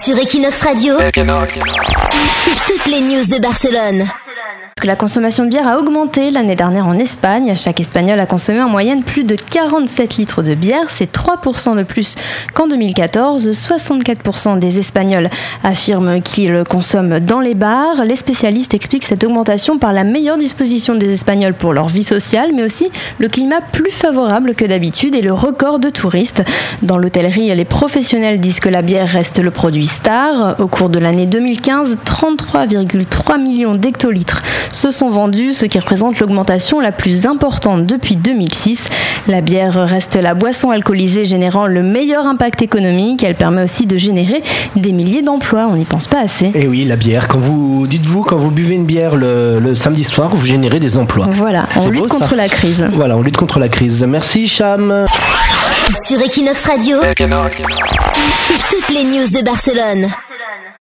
Sur Equinox Radio, c'est toutes les news de Barcelone. La consommation de bière a augmenté l'année dernière en Espagne. Chaque Espagnol a consommé en moyenne plus de 47 litres de bière. C'est 3% de plus qu'en 2014. 64% des Espagnols affirment qu'ils consomment dans les bars. Les spécialistes expliquent cette augmentation par la meilleure disposition des Espagnols pour leur vie sociale, mais aussi le climat plus favorable que d'habitude et le record de touristes. Dans l'hôtellerie, les professionnels disent que la bière reste le produit star. Au cours de l'année 2015, 33,3 millions d'hectolitres se sont vendus, ce qui représente l'augmentation la plus importante depuis 2006. La bière reste la boisson alcoolisée générant le meilleur impact économique. Elle permet aussi de générer des milliers d'emplois. On n'y pense pas assez. Et oui, la bière. Quand vous dites-vous, quand vous buvez une bière le, le samedi soir, vous générez des emplois. Voilà, on lutte beau, ça. contre la crise. Voilà, on lutte contre la crise. Merci Cham. Sur Equinox Radio, c'est toutes les news de Barcelone.